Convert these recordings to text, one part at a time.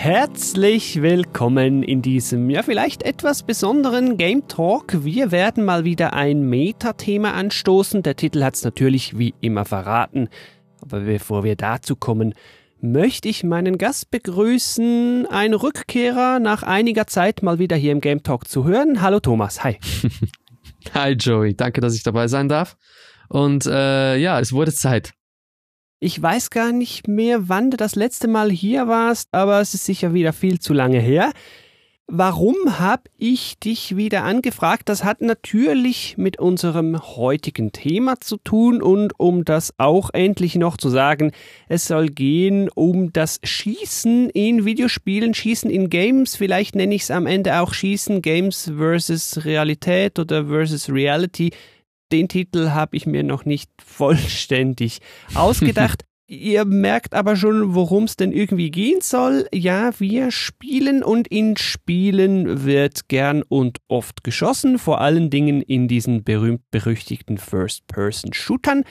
Herzlich willkommen in diesem ja vielleicht etwas besonderen Game Talk. Wir werden mal wieder ein Metathema anstoßen. Der Titel hat es natürlich wie immer verraten. Aber bevor wir dazu kommen, möchte ich meinen Gast begrüßen, ein Rückkehrer nach einiger Zeit mal wieder hier im Game Talk zu hören. Hallo Thomas, hi. hi Joey, danke, dass ich dabei sein darf. Und äh, ja, es wurde Zeit. Ich weiß gar nicht mehr, wann du das letzte Mal hier warst, aber es ist sicher wieder viel zu lange her. Warum habe ich dich wieder angefragt? Das hat natürlich mit unserem heutigen Thema zu tun und um das auch endlich noch zu sagen, es soll gehen um das Schießen in Videospielen, Schießen in Games, vielleicht nenne ich es am Ende auch Schießen Games versus Realität oder versus Reality den Titel habe ich mir noch nicht vollständig ausgedacht. Ihr merkt aber schon, worum es denn irgendwie gehen soll. Ja, wir spielen und in Spielen wird gern und oft geschossen, vor allen Dingen in diesen berühmt-berüchtigten First-Person-Shootern.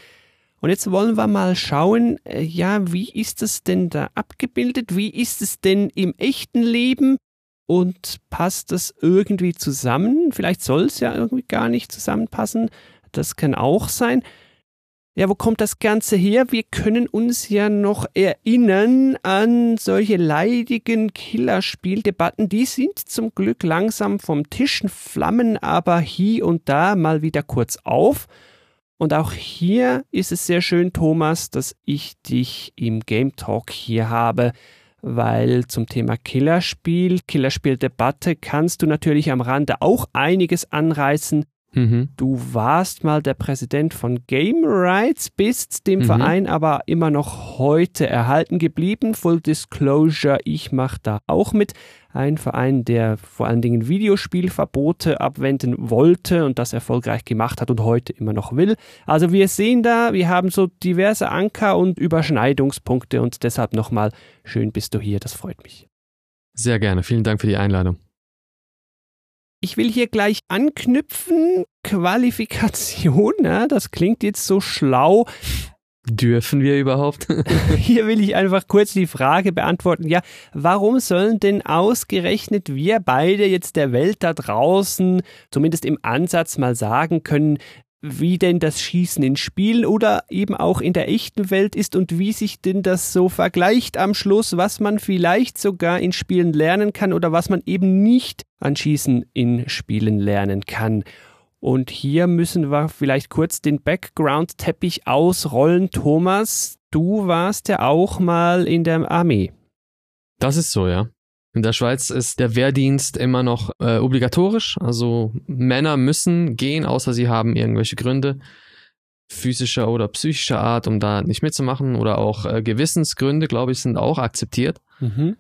Und jetzt wollen wir mal schauen, äh, ja, wie ist es denn da abgebildet? Wie ist es denn im echten Leben? Und passt das irgendwie zusammen? Vielleicht soll es ja irgendwie gar nicht zusammenpassen. Das kann auch sein. Ja, wo kommt das Ganze her? Wir können uns ja noch erinnern an solche leidigen Killerspieldebatten. Die sind zum Glück langsam vom Tisch, flammen aber hier und da mal wieder kurz auf. Und auch hier ist es sehr schön, Thomas, dass ich dich im Game Talk hier habe, weil zum Thema Killerspiel, Killerspieldebatte kannst du natürlich am Rande auch einiges anreißen. Mhm. Du warst mal der Präsident von Game Rights, bist dem mhm. Verein aber immer noch heute erhalten geblieben. Full Disclosure, ich mache da auch mit. Ein Verein, der vor allen Dingen Videospielverbote abwenden wollte und das erfolgreich gemacht hat und heute immer noch will. Also wir sehen da, wir haben so diverse Anker und Überschneidungspunkte und deshalb nochmal schön bist du hier, das freut mich. Sehr gerne, vielen Dank für die Einladung. Ich will hier gleich anknüpfen. Qualifikation, ja, das klingt jetzt so schlau. Dürfen wir überhaupt? Hier will ich einfach kurz die Frage beantworten. Ja, warum sollen denn ausgerechnet wir beide jetzt der Welt da draußen zumindest im Ansatz mal sagen können, wie denn das Schießen in Spielen oder eben auch in der echten Welt ist und wie sich denn das so vergleicht am Schluss, was man vielleicht sogar in Spielen lernen kann oder was man eben nicht an Schießen in Spielen lernen kann. Und hier müssen wir vielleicht kurz den Background-Teppich ausrollen. Thomas, du warst ja auch mal in der Armee. Das ist so, ja. In der Schweiz ist der Wehrdienst immer noch äh, obligatorisch. Also Männer müssen gehen, außer sie haben irgendwelche Gründe physischer oder psychischer Art, um da nicht mitzumachen. Oder auch äh, Gewissensgründe, glaube ich, sind auch akzeptiert. Mhm.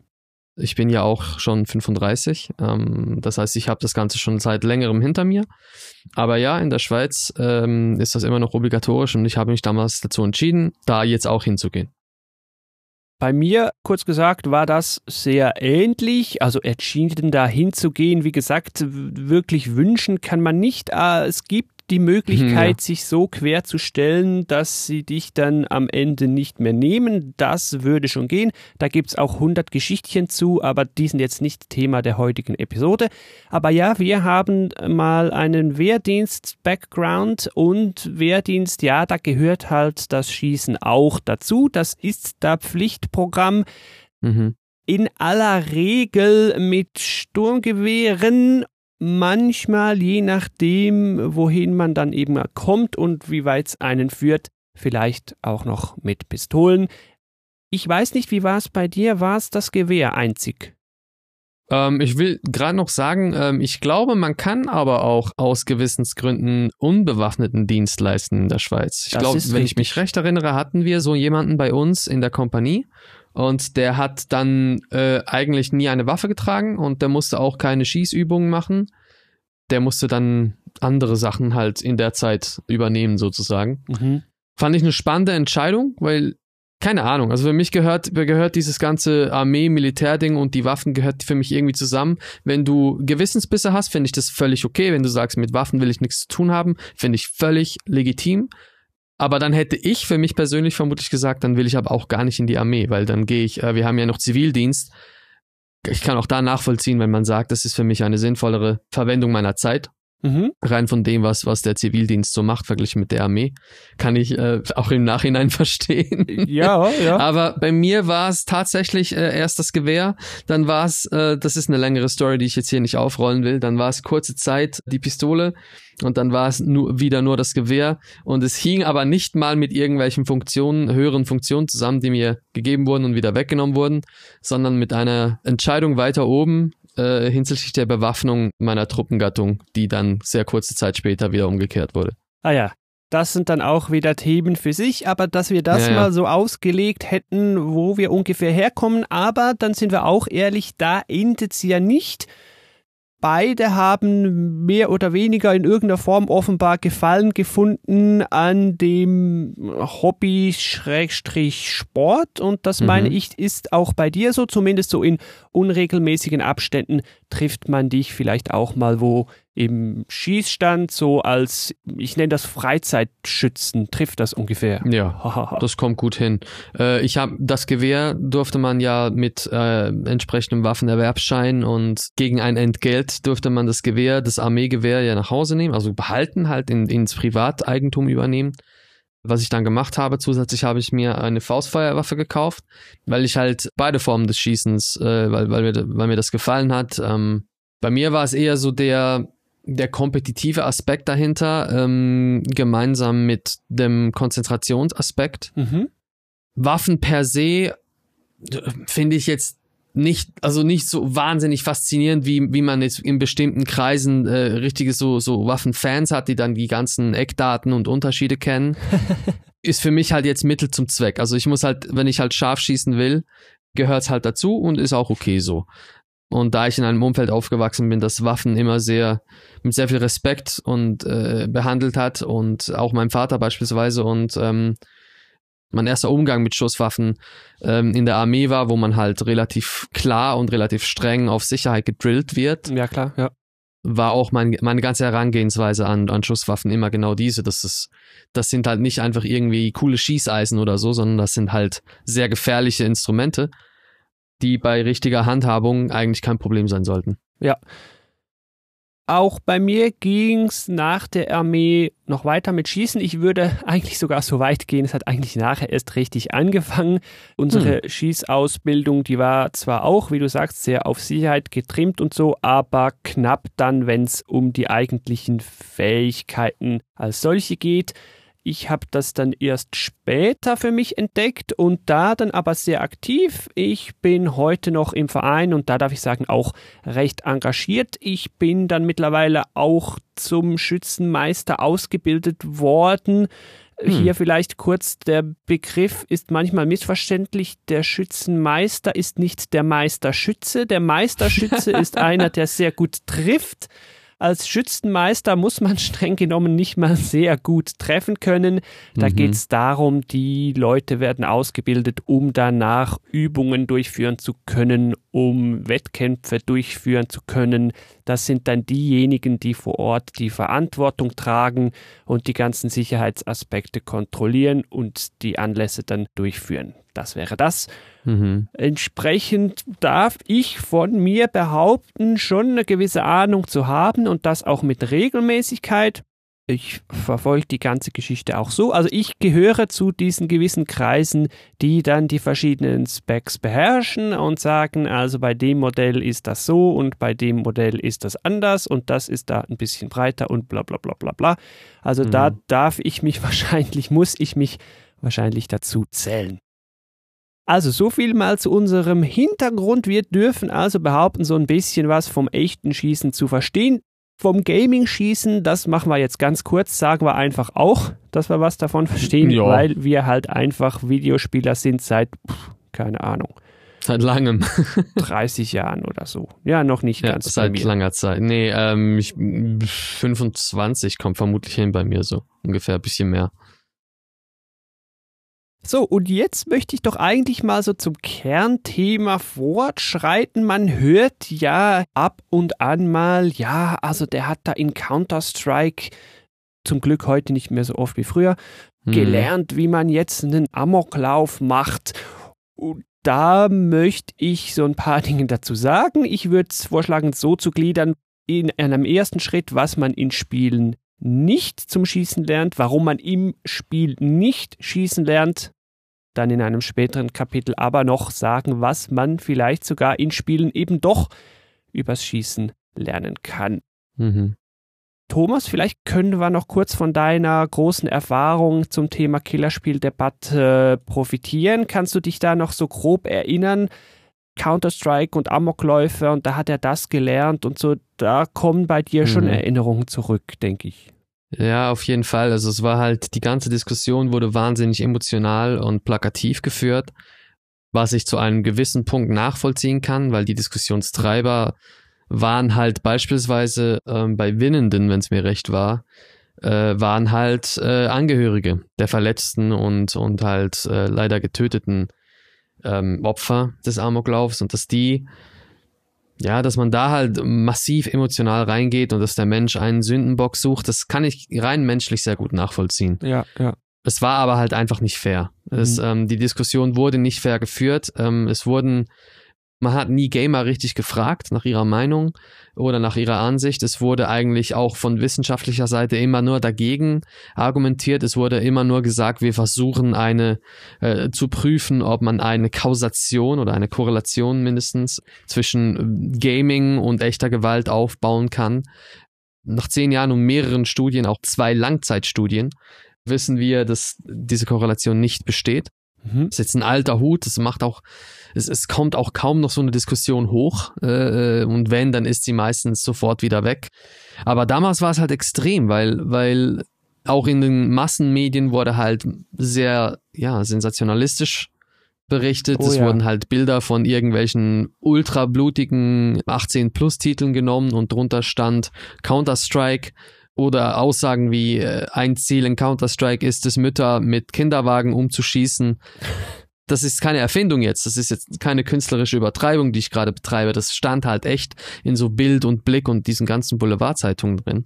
Ich bin ja auch schon 35. Ähm, das heißt, ich habe das Ganze schon seit längerem hinter mir. Aber ja, in der Schweiz ähm, ist das immer noch obligatorisch und ich habe mich damals dazu entschieden, da jetzt auch hinzugehen. Bei mir, kurz gesagt, war das sehr ähnlich. Also entschieden da hinzugehen. Wie gesagt, wirklich wünschen kann man nicht. Ah, es gibt die Möglichkeit, ja. sich so quer zu stellen, dass sie dich dann am Ende nicht mehr nehmen. Das würde schon gehen. Da gibt es auch 100 Geschichtchen zu, aber die sind jetzt nicht Thema der heutigen Episode. Aber ja, wir haben mal einen Wehrdienst-Background und Wehrdienst, ja, da gehört halt das Schießen auch dazu. Das ist da Pflichtprogramm. Mhm in aller Regel mit Sturmgewehren manchmal, je nachdem, wohin man dann eben kommt und wie weit es einen führt, vielleicht auch noch mit Pistolen. Ich weiß nicht, wie war es bei dir? War es das Gewehr einzig? Ähm, ich will gerade noch sagen, ähm, ich glaube, man kann aber auch aus Gewissensgründen unbewaffneten Dienst leisten in der Schweiz. Ich glaube, wenn richtig. ich mich recht erinnere, hatten wir so jemanden bei uns in der Kompanie und der hat dann äh, eigentlich nie eine Waffe getragen und der musste auch keine Schießübungen machen. Der musste dann andere Sachen halt in der Zeit übernehmen, sozusagen. Mhm. Fand ich eine spannende Entscheidung, weil keine Ahnung. Also für mich gehört, gehört dieses ganze Armee-Militärding und die Waffen gehört für mich irgendwie zusammen. Wenn du Gewissensbisse hast, finde ich das völlig okay. Wenn du sagst, mit Waffen will ich nichts zu tun haben, finde ich völlig legitim. Aber dann hätte ich für mich persönlich vermutlich gesagt, dann will ich aber auch gar nicht in die Armee, weil dann gehe ich, äh, wir haben ja noch Zivildienst. Ich kann auch da nachvollziehen, wenn man sagt, das ist für mich eine sinnvollere Verwendung meiner Zeit. Mhm. Rein von dem, was, was der Zivildienst so macht, verglichen mit der Armee, kann ich äh, auch im Nachhinein verstehen. Ja, ja. Aber bei mir war es tatsächlich äh, erst das Gewehr, dann war es, äh, das ist eine längere Story, die ich jetzt hier nicht aufrollen will, dann war es kurze Zeit die Pistole und dann war es nur, wieder nur das Gewehr und es hing aber nicht mal mit irgendwelchen Funktionen, höheren Funktionen zusammen, die mir gegeben wurden und wieder weggenommen wurden, sondern mit einer Entscheidung weiter oben, äh, hinsichtlich der Bewaffnung meiner Truppengattung, die dann sehr kurze Zeit später wieder umgekehrt wurde. Ah ja, das sind dann auch wieder Themen für sich, aber dass wir das ja, ja. mal so ausgelegt hätten, wo wir ungefähr herkommen, aber dann sind wir auch ehrlich, da endet es ja nicht. Beide haben mehr oder weniger in irgendeiner Form offenbar Gefallen gefunden an dem Hobby-Sport und das mhm. meine ich ist auch bei dir so, zumindest so in unregelmäßigen Abständen trifft man dich vielleicht auch mal wo im Schießstand, so als, ich nenne das Freizeitschützen, trifft das ungefähr. Ja, das kommt gut hin. Äh, ich habe das Gewehr durfte man ja mit äh, entsprechendem Waffenerwerbsschein und gegen ein Entgelt durfte man das Gewehr, das Armeegewehr ja nach Hause nehmen, also behalten, halt in, ins Privateigentum übernehmen was ich dann gemacht habe. Zusätzlich habe ich mir eine Faustfeuerwaffe gekauft, weil ich halt beide Formen des Schießens, äh, weil, weil, mir, weil mir das gefallen hat. Ähm, bei mir war es eher so der, der kompetitive Aspekt dahinter, ähm, gemeinsam mit dem Konzentrationsaspekt. Mhm. Waffen per se äh, finde ich jetzt nicht, also nicht so wahnsinnig faszinierend, wie, wie man jetzt in bestimmten Kreisen äh, richtige so, so Waffenfans hat, die dann die ganzen Eckdaten und Unterschiede kennen. ist für mich halt jetzt Mittel zum Zweck. Also ich muss halt, wenn ich halt scharf schießen will, gehört's halt dazu und ist auch okay so. Und da ich in einem Umfeld aufgewachsen bin, das Waffen immer sehr mit sehr viel Respekt und äh, behandelt hat und auch mein Vater beispielsweise und ähm, mein erster Umgang mit Schusswaffen ähm, in der Armee war, wo man halt relativ klar und relativ streng auf Sicherheit gedrillt wird. Ja, klar, ja. War auch mein, meine ganze Herangehensweise an, an Schusswaffen immer genau diese. Das, ist, das sind halt nicht einfach irgendwie coole Schießeisen oder so, sondern das sind halt sehr gefährliche Instrumente die bei richtiger Handhabung eigentlich kein Problem sein sollten. Ja. Auch bei mir ging es nach der Armee noch weiter mit Schießen. Ich würde eigentlich sogar so weit gehen, es hat eigentlich nachher erst richtig angefangen. Unsere hm. Schießausbildung, die war zwar auch, wie du sagst, sehr auf Sicherheit getrimmt und so, aber knapp dann, wenn es um die eigentlichen Fähigkeiten als solche geht. Ich habe das dann erst später für mich entdeckt und da dann aber sehr aktiv. Ich bin heute noch im Verein und da darf ich sagen auch recht engagiert. Ich bin dann mittlerweile auch zum Schützenmeister ausgebildet worden. Hm. Hier vielleicht kurz, der Begriff ist manchmal missverständlich. Der Schützenmeister ist nicht der Meisterschütze. Der Meisterschütze ist einer, der sehr gut trifft. Als Schützenmeister muss man streng genommen nicht mal sehr gut treffen können. Da mhm. geht es darum, die Leute werden ausgebildet, um danach Übungen durchführen zu können, um Wettkämpfe durchführen zu können. Das sind dann diejenigen, die vor Ort die Verantwortung tragen und die ganzen Sicherheitsaspekte kontrollieren und die Anlässe dann durchführen. Das wäre das. Mhm. Entsprechend darf ich von mir behaupten, schon eine gewisse Ahnung zu haben und das auch mit Regelmäßigkeit. Ich verfolge die ganze Geschichte auch so. Also ich gehöre zu diesen gewissen Kreisen, die dann die verschiedenen Specs beherrschen und sagen, also bei dem Modell ist das so und bei dem Modell ist das anders und das ist da ein bisschen breiter und bla bla bla bla bla. Also mhm. da darf ich mich wahrscheinlich, muss ich mich wahrscheinlich dazu zählen. Also so viel mal zu unserem Hintergrund. Wir dürfen also behaupten, so ein bisschen was vom echten Schießen zu verstehen. Vom Gaming-Schießen, das machen wir jetzt ganz kurz, sagen wir einfach auch, dass wir was davon verstehen, ja. weil wir halt einfach Videospieler sind seit, pff, keine Ahnung. Seit langem. 30 Jahren oder so. Ja, noch nicht ja, ganz. Seit langer Zeit. Nee, ähm, ich, 25 kommt vermutlich hin bei mir so. Ungefähr ein bisschen mehr. So, und jetzt möchte ich doch eigentlich mal so zum Kernthema fortschreiten. Man hört ja ab und an mal, ja, also der hat da in Counter-Strike zum Glück heute nicht mehr so oft wie früher Mhm. gelernt, wie man jetzt einen Amoklauf macht. Und da möchte ich so ein paar Dinge dazu sagen. Ich würde es vorschlagen, so zu gliedern, in einem ersten Schritt, was man in Spielen nicht zum Schießen lernt, warum man im Spiel nicht schießen lernt, dann in einem späteren Kapitel aber noch sagen, was man vielleicht sogar in Spielen eben doch übers Schießen lernen kann. Mhm. Thomas, vielleicht können wir noch kurz von deiner großen Erfahrung zum Thema Killerspieldebatte profitieren. Kannst du dich da noch so grob erinnern? Counter-Strike und Amokläufe und da hat er das gelernt und so, da kommen bei dir schon Mhm. Erinnerungen zurück, denke ich. Ja, auf jeden Fall. Also es war halt, die ganze Diskussion wurde wahnsinnig emotional und plakativ geführt, was ich zu einem gewissen Punkt nachvollziehen kann, weil die Diskussionstreiber waren halt beispielsweise ähm, bei Winnenden, wenn es mir recht war, äh, waren halt äh, Angehörige der Verletzten und, und halt äh, leider getöteten ähm, Opfer des Amoklaufs und dass die ja, dass man da halt massiv emotional reingeht und dass der Mensch einen Sündenbock sucht, das kann ich rein menschlich sehr gut nachvollziehen. Ja, ja. Es war aber halt einfach nicht fair. Es, ähm, die Diskussion wurde nicht fair geführt. Ähm, es wurden, man hat nie Gamer richtig gefragt nach ihrer Meinung oder nach ihrer Ansicht. Es wurde eigentlich auch von wissenschaftlicher Seite immer nur dagegen argumentiert. Es wurde immer nur gesagt, wir versuchen eine äh, zu prüfen, ob man eine Kausation oder eine Korrelation mindestens zwischen äh, Gaming und echter Gewalt aufbauen kann. Nach zehn Jahren und mehreren Studien, auch zwei Langzeitstudien, wissen wir, dass diese Korrelation nicht besteht. Mhm. Das ist jetzt ein alter Hut, das macht auch, es, es kommt auch kaum noch so eine Diskussion hoch. Äh, und wenn, dann ist sie meistens sofort wieder weg. Aber damals war es halt extrem, weil, weil auch in den Massenmedien wurde halt sehr, ja, sensationalistisch berichtet. Oh es ja. wurden halt Bilder von irgendwelchen ultrablutigen 18-Plus-Titeln genommen und drunter stand Counter-Strike oder Aussagen wie äh, ein Ziel in Counter-Strike ist es, Mütter mit Kinderwagen umzuschießen. Das ist keine Erfindung jetzt, das ist jetzt keine künstlerische Übertreibung, die ich gerade betreibe. Das stand halt echt in so Bild und Blick und diesen ganzen Boulevardzeitungen drin.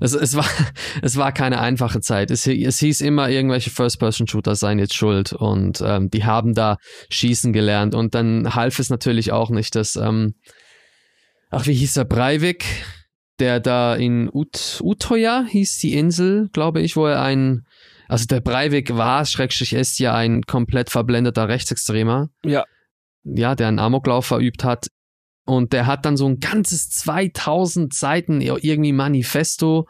Es, es, war, es war keine einfache Zeit. Es, es hieß immer, irgendwelche First-Person-Shooter seien jetzt schuld und ähm, die haben da schießen gelernt. Und dann half es natürlich auch nicht, dass, ähm, ach, wie hieß er, Breivik, der da in Ut Utoya hieß die Insel, glaube ich, wo er ein, also der Breivik war, schrägstrich ist ja ein komplett verblendeter Rechtsextremer. Ja. Ja, der einen Amoklauf verübt hat. Und der hat dann so ein ganzes 2000 Seiten irgendwie Manifesto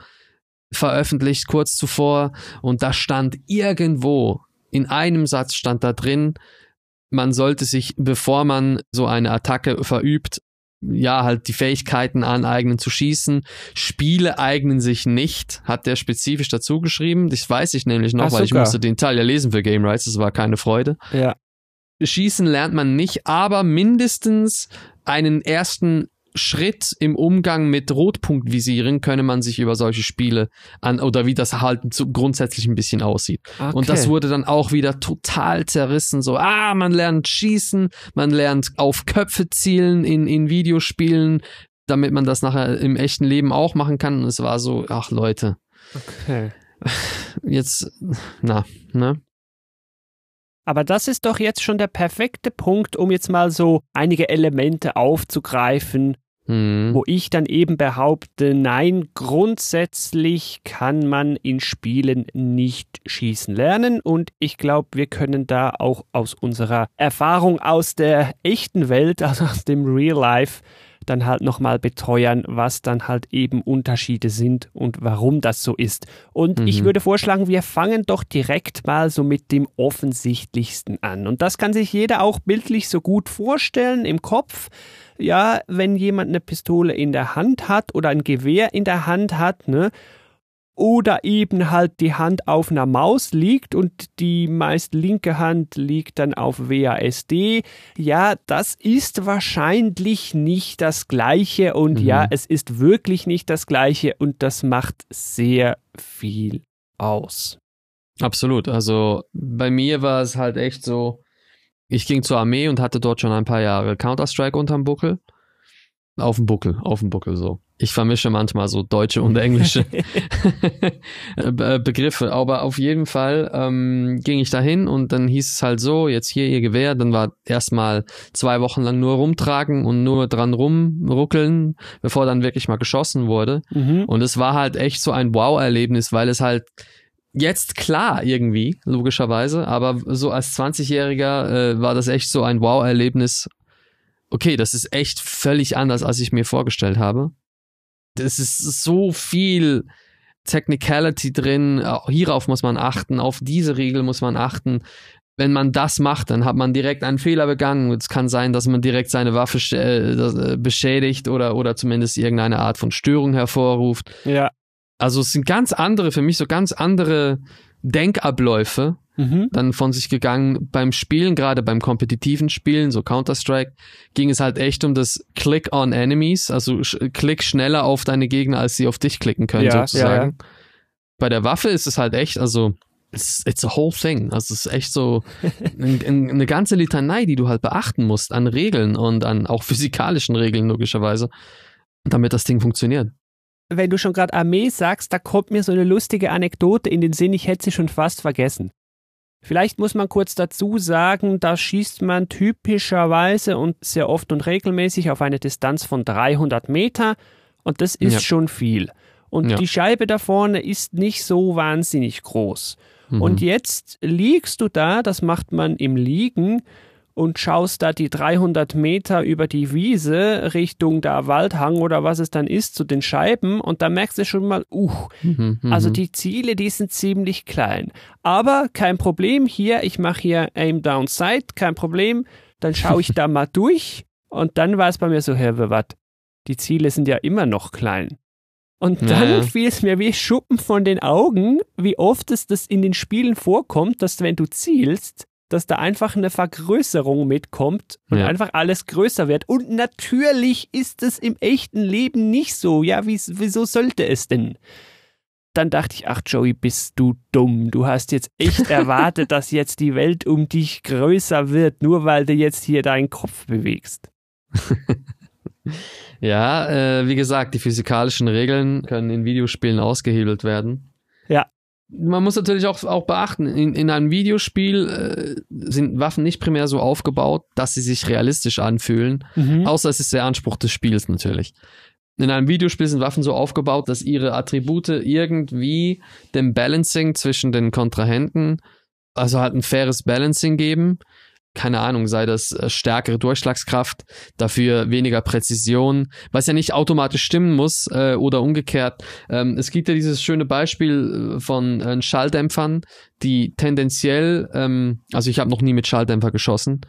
veröffentlicht kurz zuvor. Und da stand irgendwo, in einem Satz stand da drin, man sollte sich, bevor man so eine Attacke verübt, ja, halt die Fähigkeiten aneignen zu schießen. Spiele eignen sich nicht, hat der spezifisch dazu geschrieben. Das weiß ich nämlich noch, Ach, weil ich sogar. musste den Teil ja lesen für Game Rights. Das war keine Freude. Ja. Schießen lernt man nicht, aber mindestens einen ersten Schritt im Umgang mit Rotpunktvisieren könne man sich über solche Spiele an oder wie das halt grundsätzlich ein bisschen aussieht. Okay. Und das wurde dann auch wieder total zerrissen. So, ah, man lernt schießen, man lernt auf Köpfe zielen in, in Videospielen, damit man das nachher im echten Leben auch machen kann. Und es war so, ach Leute, Okay. jetzt, na, ne? Aber das ist doch jetzt schon der perfekte Punkt, um jetzt mal so einige Elemente aufzugreifen, Hm. wo ich dann eben behaupte, nein, grundsätzlich kann man in Spielen nicht schießen lernen und ich glaube, wir können da auch aus unserer Erfahrung aus der echten Welt, also aus dem Real Life, dann halt nochmal beteuern, was dann halt eben Unterschiede sind und warum das so ist. Und ich Mhm. würde vorschlagen, wir fangen doch direkt mal so mit dem offensichtlichsten an. Und das kann sich jeder auch bildlich so gut vorstellen im Kopf. Ja, wenn jemand eine Pistole in der Hand hat oder ein Gewehr in der Hand hat, ne? Oder eben halt die Hand auf einer Maus liegt und die meist linke Hand liegt dann auf WASD. Ja, das ist wahrscheinlich nicht das Gleiche und Mhm. ja, es ist wirklich nicht das Gleiche und das macht sehr viel aus. Absolut. Also bei mir war es halt echt so, ich ging zur Armee und hatte dort schon ein paar Jahre Counter-Strike unterm Buckel. Auf dem Buckel, auf dem Buckel so. Ich vermische manchmal so deutsche und englische Begriffe, aber auf jeden Fall ähm, ging ich dahin und dann hieß es halt so, jetzt hier ihr Gewehr, dann war erstmal zwei Wochen lang nur rumtragen und nur dran rumruckeln, bevor dann wirklich mal geschossen wurde. Mhm. Und es war halt echt so ein Wow-Erlebnis, weil es halt jetzt klar irgendwie, logischerweise, aber so als 20-Jähriger äh, war das echt so ein Wow-Erlebnis. Okay, das ist echt völlig anders, als ich mir vorgestellt habe. Das ist so viel Technicality drin, hierauf muss man achten, auf diese Regel muss man achten. Wenn man das macht, dann hat man direkt einen Fehler begangen. Es kann sein, dass man direkt seine Waffe äh, beschädigt oder, oder zumindest irgendeine Art von Störung hervorruft. Ja. Also es sind ganz andere, für mich so ganz andere Denkabläufe Mhm. dann von sich gegangen. Beim Spielen, gerade beim kompetitiven Spielen, so Counter-Strike, ging es halt echt um das Click on Enemies, also klick schneller auf deine Gegner, als sie auf dich klicken können, Ja, sozusagen. Bei der Waffe ist es halt echt, also it's, it's a whole thing. Also es ist echt so ein, ein, eine ganze Litanei, die du halt beachten musst an Regeln und an auch physikalischen Regeln, logischerweise, damit das Ding funktioniert. Wenn du schon gerade Armee sagst, da kommt mir so eine lustige Anekdote in den Sinn, ich hätte sie schon fast vergessen. Vielleicht muss man kurz dazu sagen, da schießt man typischerweise und sehr oft und regelmäßig auf eine Distanz von 300 Meter und das ist Ja. schon viel. Und Ja. die Scheibe da vorne ist nicht so wahnsinnig groß. Mhm. Und jetzt liegst du da, das macht man im Liegen und schaust da die 300 Meter über die Wiese Richtung da Waldhang oder was es dann ist zu den Scheiben und da merkst du schon mal, uh, Mhm, mhm. also die Ziele, die sind ziemlich klein. Aber kein Problem hier, ich mache hier Aim Down Sight, kein Problem. Dann schaue ich da mal durch und dann war es bei mir so, Herr wat, die Ziele sind ja immer noch klein. Und dann ja. fiel es mir wie Schuppen von den Augen, wie oft es das in den Spielen vorkommt, dass wenn du zielst, dass da einfach eine Vergrößerung mitkommt und Ja. einfach alles größer wird. Und natürlich ist es im echten Leben nicht so. Ja, wie, wieso sollte es denn? Dann dachte ich, ach Joey, bist du dumm. Du hast jetzt echt erwartet, dass jetzt die Welt um dich größer wird, nur weil du jetzt hier deinen Kopf bewegst. Ja, äh, wie gesagt, die physikalischen Regeln können in Videospielen ausgehebelt werden. Man muss natürlich auch, auch beachten, in, in einem Videospiel äh, sind Waffen nicht primär so aufgebaut, dass sie sich realistisch anfühlen, Mhm. außer es ist der Anspruch des Spiels natürlich. In einem Videospiel sind Waffen so aufgebaut, dass ihre Attribute irgendwie dem Balancing zwischen den Kontrahenten, also halt ein faires Balancing geben. Keine Ahnung, sei das äh, stärkere Durchschlagskraft, dafür weniger Präzision, was ja nicht automatisch stimmen muss äh, oder umgekehrt. Ähm, es gibt ja dieses schöne Beispiel äh, von äh, Schalldämpfern, die tendenziell, ähm, also ich habe noch nie mit Schalldämpfer geschossen,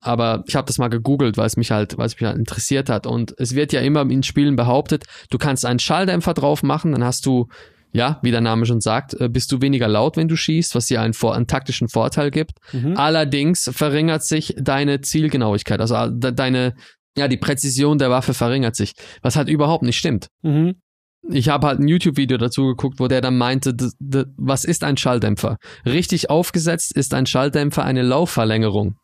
aber ich habe das mal gegoogelt, weil es mich halt, weil es mich halt interessiert hat. Und es wird ja immer in Spielen behauptet, du kannst einen Schalldämpfer drauf machen, dann hast du, ja, wie der Name schon sagt, äh, bist du weniger laut, wenn du schießt, was dir einen, Vor einen taktischen Vorteil gibt. Mhm. Allerdings verringert sich deine Zielgenauigkeit, also äh, de deine, ja, die Präzision der Waffe verringert sich, was halt überhaupt nicht stimmt. Mhm. Ich habe halt ein YouTube-Video dazu geguckt, wo der dann meinte, was ist ein Schalldämpfer? Richtig aufgesetzt ist ein Schalldämpfer eine Laufverlängerung.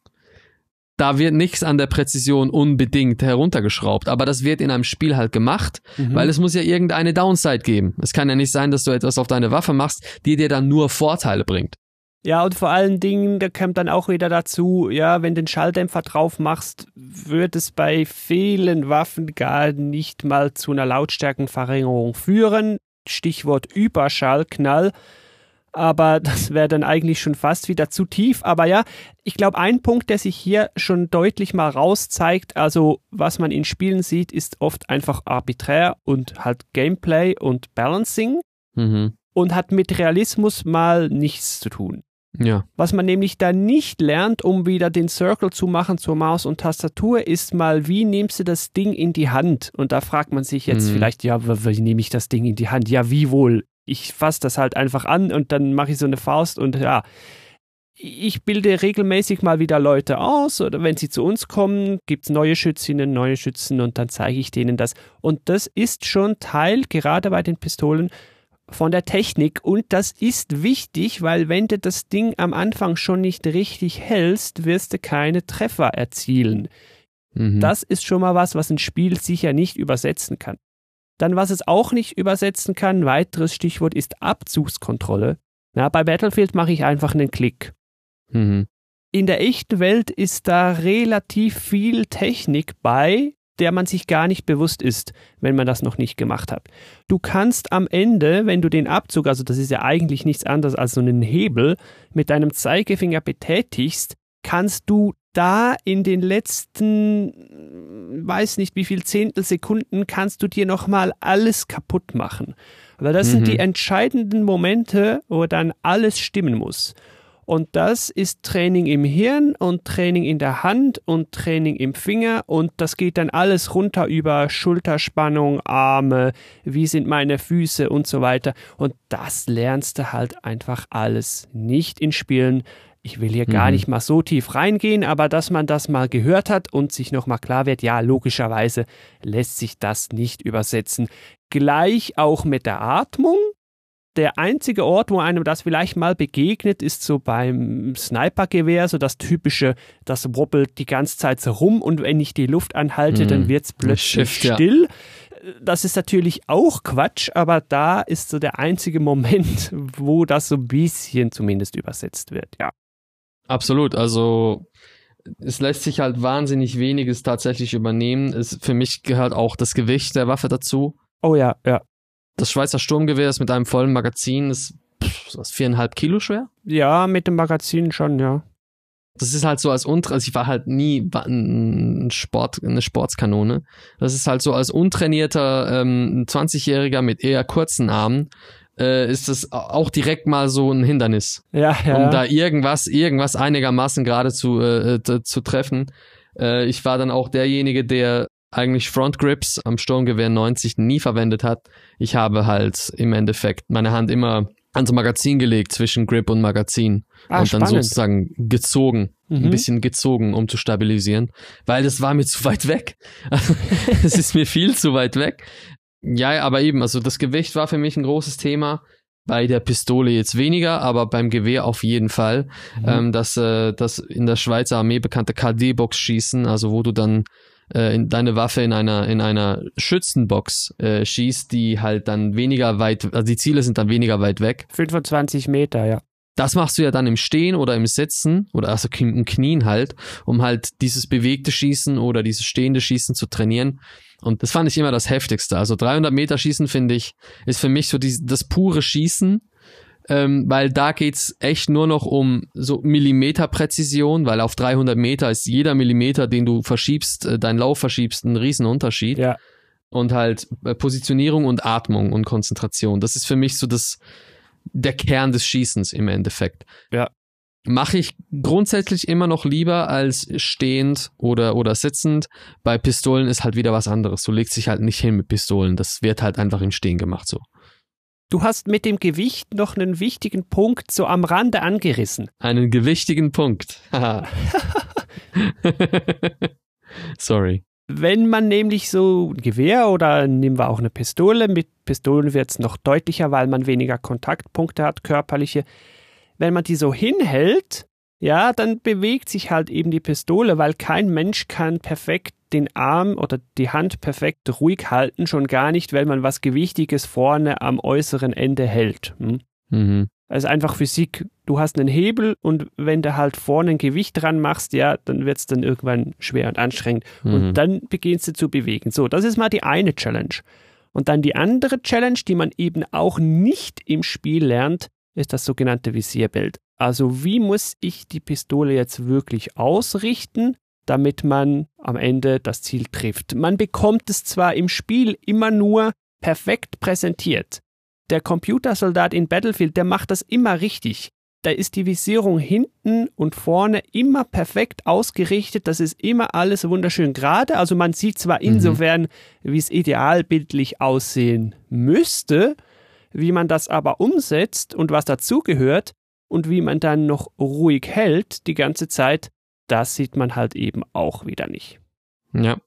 Da wird nichts an der Präzision unbedingt heruntergeschraubt, aber das wird in einem Spiel halt gemacht, Mhm. weil es muss ja irgendeine Downside geben. Es kann ja nicht sein, dass du etwas auf deine Waffe machst, die dir dann nur Vorteile bringt. Ja, und vor allen Dingen, da kommt dann auch wieder dazu, ja, wenn du den Schalldämpfer drauf machst, wird es bei vielen Waffen gar nicht mal zu einer Lautstärkenverringerung führen. Stichwort Überschallknall. Aber das wäre dann eigentlich schon fast wieder zu tief. Aber ja, ich glaube, ein Punkt, der sich hier schon deutlich mal rauszeigt, also was man in Spielen sieht, ist oft einfach arbiträr und halt Gameplay und Balancing Mhm. und hat mit Realismus mal nichts zu tun. Ja. Was man nämlich da nicht lernt, um wieder den Circle zu machen zur Maus und Tastatur, ist mal, wie nimmst du das Ding in die Hand? Und da fragt man sich jetzt Mhm. vielleicht, ja, wie nehme ich das Ding in die Hand? Ja, wie wohl? Ich fasse das halt einfach an und dann mache ich so eine Faust und ja. Ich bilde regelmäßig mal wieder Leute aus oder wenn sie zu uns kommen, gibt es neue Schützinnen, neue Schützen und dann zeige ich denen das. Und das ist schon Teil, gerade bei den Pistolen, von der Technik und das ist wichtig, weil wenn du das Ding am Anfang schon nicht richtig hältst, wirst du keine Treffer erzielen. Mhm. Das ist schon mal was, was ein Spiel sicher nicht übersetzen kann. Dann, was es auch nicht übersetzen kann, weiteres Stichwort ist Abzugskontrolle. Na, bei Battlefield mache ich einfach einen Klick. Mhm. In der echten Welt ist da relativ viel Technik bei, der man sich gar nicht bewusst ist, wenn man das noch nicht gemacht hat. Du kannst am Ende, wenn du den Abzug, also das ist ja eigentlich nichts anderes als so einen Hebel, mit deinem Zeigefinger betätigst, kannst du da in den letzten, weiß nicht wie viel Zehntelsekunden, kannst du dir nochmal alles kaputt machen. Weil das mhm. sind die mhm. entscheidenden Momente, wo dann alles stimmen muss. Und das ist Training im Hirn und Training in der Hand und Training im Finger und das geht dann alles runter über Schulterspannung, Arme, wie sind meine Füße und so weiter. Und das lernst du halt einfach alles nicht in Spielen. Ich will hier mhm. gar nicht mal so tief reingehen, aber dass man das mal gehört hat und sich nochmal klar wird, ja, logischerweise lässt sich das nicht übersetzen. Gleich auch mit der Atmung. Der einzige Ort, wo einem das vielleicht mal begegnet, ist so beim Snipergewehr, so das typische, das wobbelt die ganze Zeit so rum und wenn ich die Luft anhalte, mhm. dann wird es plötzlich Shift, still. Ja. Das ist natürlich auch Quatsch, aber da ist so der einzige Moment, wo das so ein bisschen zumindest übersetzt wird, ja. Absolut, also es lässt sich halt wahnsinnig weniges tatsächlich übernehmen. Es, für mich gehört auch das Gewicht der Waffe dazu. Oh ja, ja. Das Schweizer Sturmgewehr ist mit einem vollen Magazin, ist was, viereinhalb Kilo schwer? Ja, mit dem Magazin schon, ja. Das ist halt so als unter, also ich war halt nie ein Sport, eine Sportskanone. Das ist halt so als untrainierter ähm, 20-Jähriger mit eher kurzen Armen äh, ist das auch direkt mal so ein Hindernis. Ja, ja. Um da irgendwas, irgendwas einigermaßen gerade zu, äh, zu treffen. Äh, ich war dann auch derjenige, der eigentlich Front Grips am Sturmgewehr 90 nie verwendet hat. Ich habe halt im Endeffekt meine Hand immer ans Magazin gelegt zwischen Grip und Magazin ah, und dann sozusagen gezogen, mhm. ein bisschen gezogen, um zu stabilisieren, weil das war mir zu weit weg. Es ist mir viel zu weit weg. Ja, aber eben, also das Gewicht war für mich ein großes Thema. Bei der Pistole jetzt weniger, aber beim Gewehr auf jeden Fall. Mhm. Ähm, das, äh, das in der Schweizer Armee bekannte KD-Box schießen, also wo du dann äh, in deine Waffe in einer in einer Schützenbox äh, schießt, die halt dann weniger weit, also die Ziele sind dann weniger weit weg. 25 Meter, ja. Das machst du ja dann im Stehen oder im Sitzen oder also im Knien halt, um halt dieses bewegte Schießen oder dieses stehende Schießen zu trainieren. Und das fand ich immer das Heftigste. Also 300 Meter Schießen, finde ich, ist für mich so die, das pure Schießen, ähm, weil da geht's echt nur noch um so Millimeterpräzision, weil auf 300 Meter ist jeder Millimeter, den du verschiebst, äh, deinen Lauf verschiebst, ein Riesenunterschied. Ja. Und halt äh, Positionierung und Atmung und Konzentration. Das ist für mich so das, der Kern des Schießens im Endeffekt. Ja mache ich grundsätzlich immer noch lieber als stehend oder, oder sitzend. Bei Pistolen ist halt wieder was anderes. Du legst dich halt nicht hin mit Pistolen. Das wird halt einfach im Stehen gemacht so. Du hast mit dem Gewicht noch einen wichtigen Punkt so am Rande angerissen. Einen gewichtigen Punkt. Sorry. Wenn man nämlich so ein Gewehr oder nehmen wir auch eine Pistole, mit Pistolen wird es noch deutlicher, weil man weniger Kontaktpunkte hat, körperliche wenn man die so hinhält, ja, dann bewegt sich halt eben die Pistole, weil kein Mensch kann perfekt den Arm oder die Hand perfekt ruhig halten, schon gar nicht, weil man was Gewichtiges vorne am äußeren Ende hält. Hm? Mhm. Also einfach Physik. Du hast einen Hebel und wenn du halt vorne ein Gewicht dran machst, ja, dann wird es dann irgendwann schwer und anstrengend. Mhm. Und dann beginnst du zu bewegen. So, das ist mal die eine Challenge. Und dann die andere Challenge, die man eben auch nicht im Spiel lernt, ist das sogenannte Visierbild. Also wie muss ich die Pistole jetzt wirklich ausrichten, damit man am Ende das Ziel trifft. Man bekommt es zwar im Spiel immer nur perfekt präsentiert. Der Computersoldat in Battlefield, der macht das immer richtig. Da ist die Visierung hinten und vorne immer perfekt ausgerichtet. Das ist immer alles wunderschön gerade. Also man sieht zwar mhm. insofern, wie es idealbildlich aussehen müsste, wie man das aber umsetzt und was dazugehört und wie man dann noch ruhig hält die ganze Zeit, das sieht man halt eben auch wieder nicht. Ja.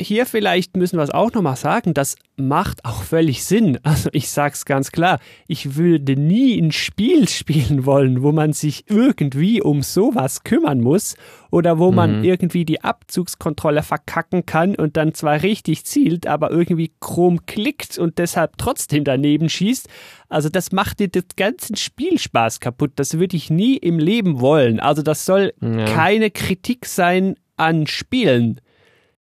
Hier vielleicht müssen wir es auch nochmal sagen, das macht auch völlig Sinn. Also ich sag's ganz klar, ich würde nie ein Spiel spielen wollen, wo man sich irgendwie um sowas kümmern muss oder wo man Mhm. irgendwie die Abzugskontrolle verkacken kann und dann zwar richtig zielt, aber irgendwie krumm klickt und deshalb trotzdem daneben schießt. Also das macht dir den ganzen Spielspaß kaputt. Das würde ich nie im Leben wollen. Also das soll Ja. keine Kritik sein an Spielen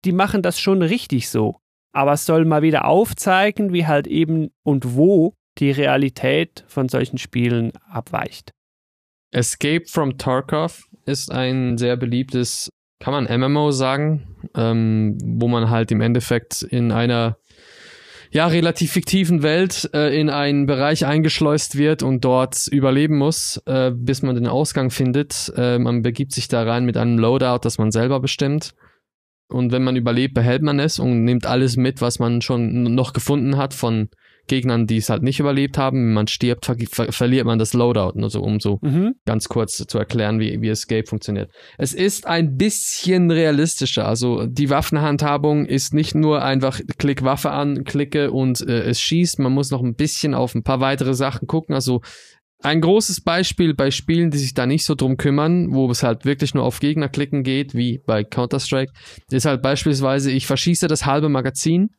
die machen das schon richtig so. Aber es soll mal wieder aufzeigen, wie halt eben und wo die Realität von solchen Spielen abweicht. Escape from Tarkov ist ein sehr beliebtes, kann man MMO sagen, ähm, wo man halt im Endeffekt in einer ja relativ fiktiven Welt äh, in einen Bereich eingeschleust wird und dort überleben muss, äh, bis man den Ausgang findet. Äh, man begibt sich da rein mit einem Loadout, das man selber bestimmt. Und wenn man überlebt, behält man es und nimmt alles mit, was man schon noch gefunden hat von Gegnern, die es halt nicht überlebt haben. Wenn man stirbt, ver ver verliert man das Loadout. Also um so Mhm. ganz kurz zu erklären, wie, wie Escape funktioniert. Es ist ein bisschen realistischer. Also die Waffenhandhabung ist nicht nur einfach klick Waffe an, klicke und äh, es schießt. Man muss noch ein bisschen auf ein paar weitere Sachen gucken. Also ein großes Beispiel bei Spielen, die sich da nicht so drum kümmern, wo es halt wirklich nur auf Gegner klicken geht, wie bei Counter-Strike, ist halt beispielsweise, ich verschieße das halbe Magazin,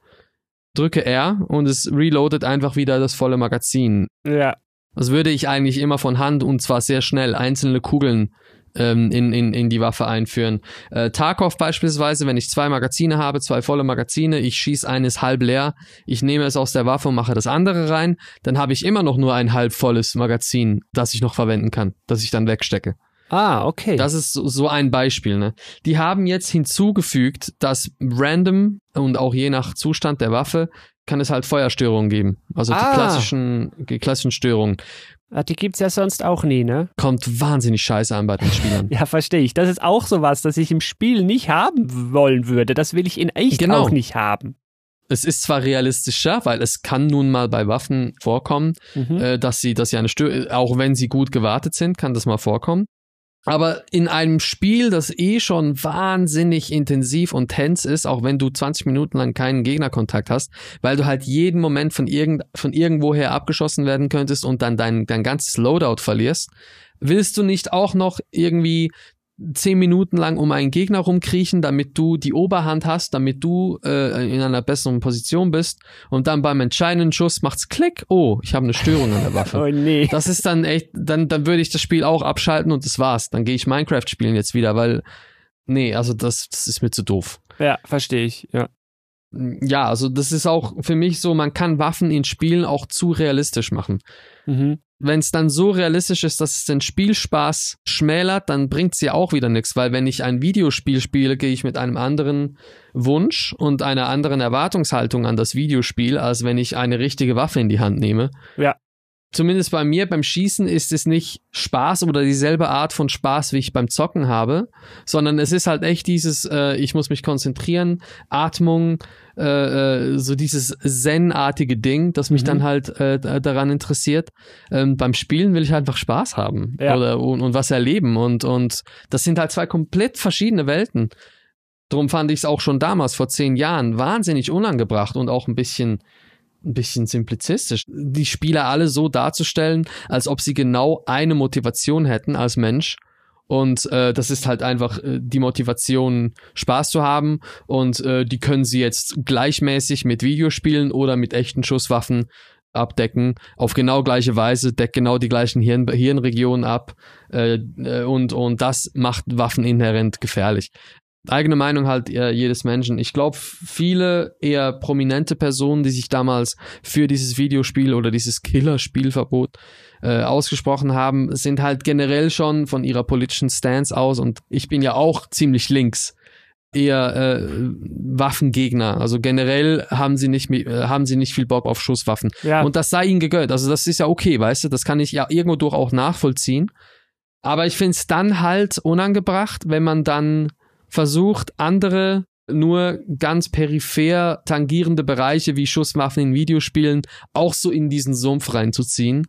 drücke R und es reloadet einfach wieder das volle Magazin. Ja. Das würde ich eigentlich immer von Hand und zwar sehr schnell einzelne Kugeln ähm, in, in, in die Waffe einführen. Äh, Tarkov beispielsweise, wenn ich zwei Magazine habe, zwei volle Magazine, ich schieße eines halb leer, ich nehme es aus der Waffe und mache das andere rein, dann habe ich immer noch nur ein halb volles Magazin, das ich noch verwenden kann, das ich dann wegstecke. Ah, okay. Das ist so, ein Beispiel. Ne? Die haben jetzt hinzugefügt, dass random und auch je nach Zustand der Waffe kann es halt Feuerstörungen geben. Also Ah. die klassischen, die klassischen Störungen. Ah, die gibt's ja sonst auch nie, ne? Kommt wahnsinnig scheiße an bei den Spielern. Ja, verstehe ich. Das ist auch sowas, das ich im Spiel nicht haben wollen würde. Das will ich in echt Genau. auch nicht haben. Es ist zwar realistischer, weil es kann nun mal bei Waffen vorkommen, Mhm. äh, dass sie, dass sie eine Stör auch wenn sie gut gewartet sind, kann das mal vorkommen. Aber in einem Spiel, das eh schon wahnsinnig intensiv und tens ist, auch wenn du 20 Minuten lang keinen Gegnerkontakt hast, weil du halt jeden Moment von, irgend, von irgendwoher abgeschossen werden könntest und dann dein, dein ganzes Loadout verlierst, willst du nicht auch noch irgendwie zehn Minuten lang um einen Gegner rumkriechen, damit du die Oberhand hast, damit du äh, in einer besseren Position bist und dann beim entscheidenden Schuss macht's Klick, oh, ich habe eine Störung an der Waffe. Oh nee. Das ist dann echt, dann, dann würde ich das Spiel auch abschalten und das war's. Dann gehe ich Minecraft spielen jetzt wieder, weil, nee, also das, das ist mir zu doof. Ja, verstehe ich. Ja. Ja, also das ist auch für mich so, man kann Waffen in Spielen auch zu realistisch machen. Mhm. Wenn es dann so realistisch ist, dass es den Spielspaß schmälert, dann bringt's ja auch wieder nichts, weil wenn ich ein Videospiel spiele, gehe ich mit einem anderen Wunsch und einer anderen Erwartungshaltung an das Videospiel, als wenn ich eine richtige Waffe in die Hand nehme. Ja. Zumindest bei mir beim Schießen ist es nicht Spaß oder dieselbe Art von Spaß, wie ich beim Zocken habe, sondern es ist halt echt dieses, äh, ich muss mich konzentrieren, Atmung, äh, äh, so dieses Zen-artige Ding, das mich Mhm. dann halt äh, daran interessiert. Ähm, beim Spielen will ich einfach Spaß haben Ja. oder und, und was erleben und und das sind halt zwei komplett verschiedene Welten. Drum fand ich es auch schon damals vor zehn Jahren wahnsinnig unangebracht und auch ein bisschen ein bisschen simplizistisch, die Spieler alle so darzustellen, als ob sie genau eine Motivation hätten als Mensch. Und äh, das ist halt einfach äh, die Motivation, Spaß zu haben. Und äh, die können sie jetzt gleichmäßig mit Videospielen oder mit echten Schusswaffen abdecken. Auf genau gleiche Weise, deckt genau die gleichen Hirn Hirnregionen ab. Äh, äh, und, und das macht Waffen inhärent gefährlich eigene Meinung halt äh, jedes Menschen. Ich glaube, viele eher prominente Personen, die sich damals für dieses Videospiel oder dieses Killerspielverbot äh, ausgesprochen haben, sind halt generell schon von ihrer politischen Stance aus und ich bin ja auch ziemlich links eher äh, Waffengegner. Also generell haben sie nicht äh, haben sie nicht viel Bock auf Schusswaffen. Ja. Und das sei ihnen gegönnt. Also das ist ja okay, weißt du, das kann ich ja irgendwo durch auch nachvollziehen. Aber ich finde es dann halt unangebracht, wenn man dann versucht, andere nur ganz peripher tangierende Bereiche wie Schusswaffen in Videospielen auch so in diesen Sumpf reinzuziehen.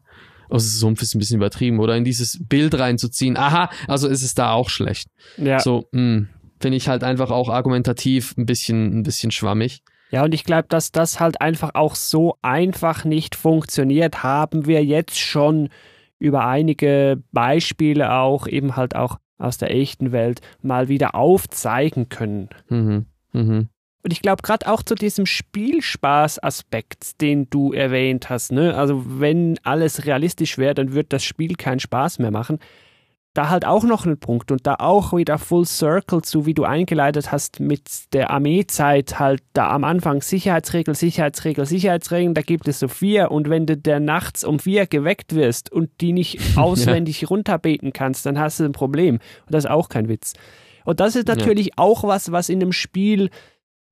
Also Sumpf ist ein bisschen übertrieben, oder in dieses Bild reinzuziehen. Aha, also ist es da auch schlecht. ja. So, mh, finde ich halt einfach auch argumentativ ein bisschen, ein bisschen schwammig. Ja, und ich glaube, dass das halt einfach auch so einfach nicht funktioniert, haben wir jetzt schon über einige Beispiele auch, eben halt auch aus der echten Welt, mal wieder aufzeigen können. Mhm. Mhm. Und ich glaube, gerade auch zu diesem Spielspaß-Aspekt, den du erwähnt hast, ne? also wenn alles realistisch wäre, dann würde das Spiel keinen Spaß mehr machen da halt auch noch ein Punkt und da auch wieder Full Circle zu, wie du eingeleitet hast mit der Armeezeit, halt da am Anfang Sicherheitsregel, Sicherheitsregel, Sicherheitsregeln, da gibt es so vier und wenn du der nachts um vier geweckt wirst und die nicht auswendig ja. runterbeten kannst, dann hast du ein Problem. Und das ist auch kein Witz. Und das ist natürlich ja. auch was, was in dem Spiel